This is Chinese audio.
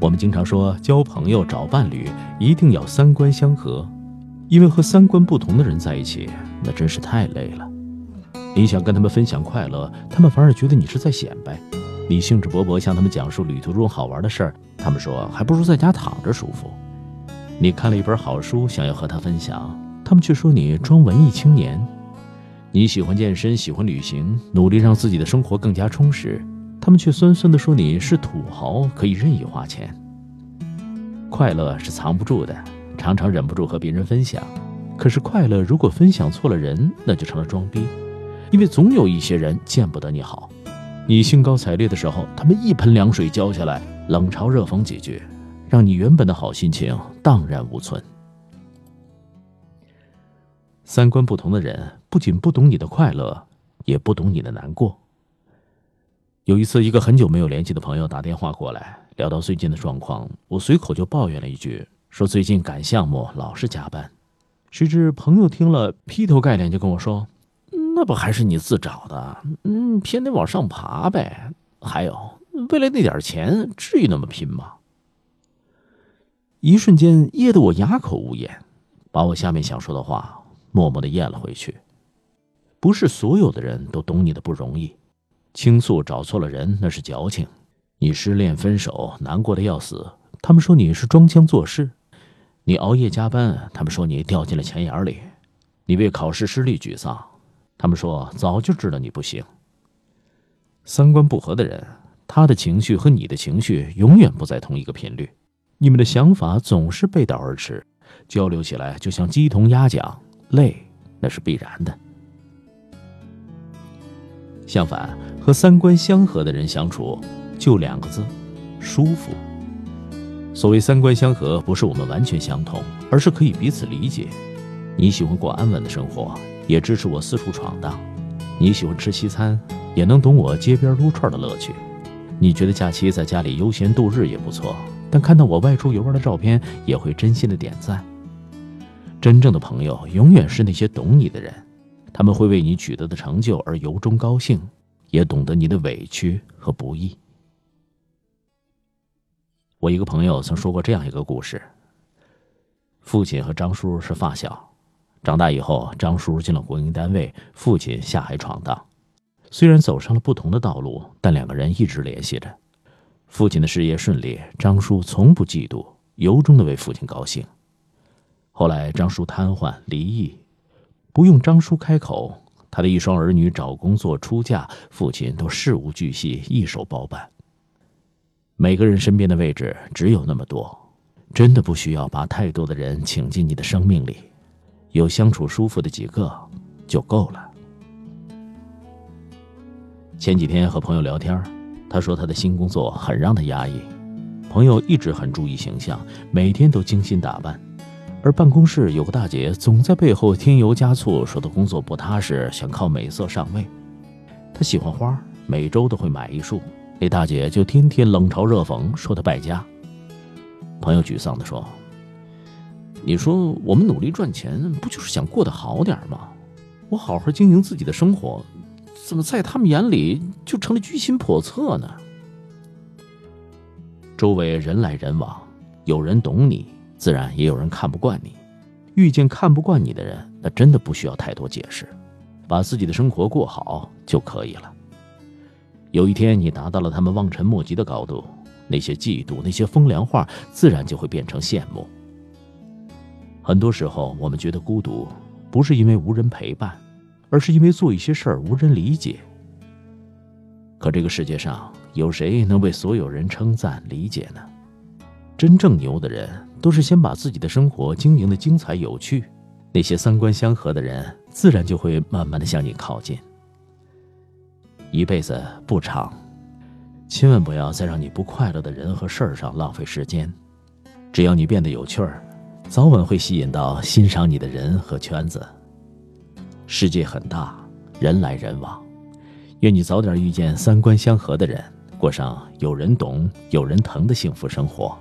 我们经常说，交朋友、找伴侣一定要三观相合，因为和三观不同的人在一起，那真是太累了。你想跟他们分享快乐，他们反而觉得你是在显摆；你兴致勃勃向他们讲述旅途中好玩的事儿，他们说还不如在家躺着舒服。你看了一本好书，想要和他分享，他们却说你装文艺青年。你喜欢健身，喜欢旅行，努力让自己的生活更加充实，他们却酸酸的说你是土豪，可以任意花钱。快乐是藏不住的，常常忍不住和别人分享。可是快乐如果分享错了人，那就成了装逼，因为总有一些人见不得你好。你兴高采烈的时候，他们一盆凉水浇下来，冷嘲热讽几句，让你原本的好心情荡然无存。三观不同的人，不仅不懂你的快乐，也不懂你的难过。有一次，一个很久没有联系的朋友打电话过来，聊到最近的状况，我随口就抱怨了一句，说最近赶项目老是加班。谁知朋友听了，劈头盖脸就跟我说：“那不还是你自找的？嗯，偏得往上爬呗。还有，为了那点钱，至于那么拼吗？”一瞬间噎得我哑口无言，把我下面想说的话。默默的咽了回去。不是所有的人都懂你的不容易，倾诉找错了人那是矫情。你失恋分手难过的要死，他们说你是装腔作势；你熬夜加班，他们说你掉进了钱眼里；你为考试失利沮丧，他们说早就知道你不行。三观不合的人，他的情绪和你的情绪永远不在同一个频率，你们的想法总是背道而驰，交流起来就像鸡同鸭讲。累，那是必然的。相反，和三观相合的人相处，就两个字：舒服。所谓三观相合，不是我们完全相同，而是可以彼此理解。你喜欢过安稳的生活，也支持我四处闯荡；你喜欢吃西餐，也能懂我街边撸串的乐趣；你觉得假期在家里悠闲度日也不错，但看到我外出游玩的照片，也会真心的点赞。真正的朋友永远是那些懂你的人，他们会为你取得的成就而由衷高兴，也懂得你的委屈和不易。我一个朋友曾说过这样一个故事：父亲和张叔是发小，长大以后，张叔进了国营单位，父亲下海闯荡。虽然走上了不同的道路，但两个人一直联系着。父亲的事业顺利，张叔从不嫉妒，由衷的为父亲高兴。后来张叔瘫痪离异，不用张叔开口，他的一双儿女找工作出嫁，父亲都事无巨细一手包办。每个人身边的位置只有那么多，真的不需要把太多的人请进你的生命里，有相处舒服的几个就够了。前几天和朋友聊天，他说他的新工作很让他压抑，朋友一直很注意形象，每天都精心打扮。而办公室有个大姐总在背后添油加醋，说他工作不踏实，想靠美色上位。他喜欢花，每周都会买一束，那大姐就天天冷嘲热讽，说他败家。朋友沮丧地说：“你说我们努力赚钱，不就是想过得好点吗？我好好经营自己的生活，怎么在他们眼里就成了居心叵测呢？”周围人来人往，有人懂你。自然也有人看不惯你，遇见看不惯你的人，那真的不需要太多解释，把自己的生活过好就可以了。有一天你达到了他们望尘莫及的高度，那些嫉妒、那些风凉话，自然就会变成羡慕。很多时候，我们觉得孤独，不是因为无人陪伴，而是因为做一些事儿无人理解。可这个世界上有谁能为所有人称赞理解呢？真正牛的人。都是先把自己的生活经营的精彩有趣，那些三观相合的人，自然就会慢慢的向你靠近。一辈子不长，千万不要再让你不快乐的人和事儿上浪费时间。只要你变得有趣儿，早晚会吸引到欣赏你的人和圈子。世界很大，人来人往，愿你早点遇见三观相合的人，过上有人懂、有人疼的幸福生活。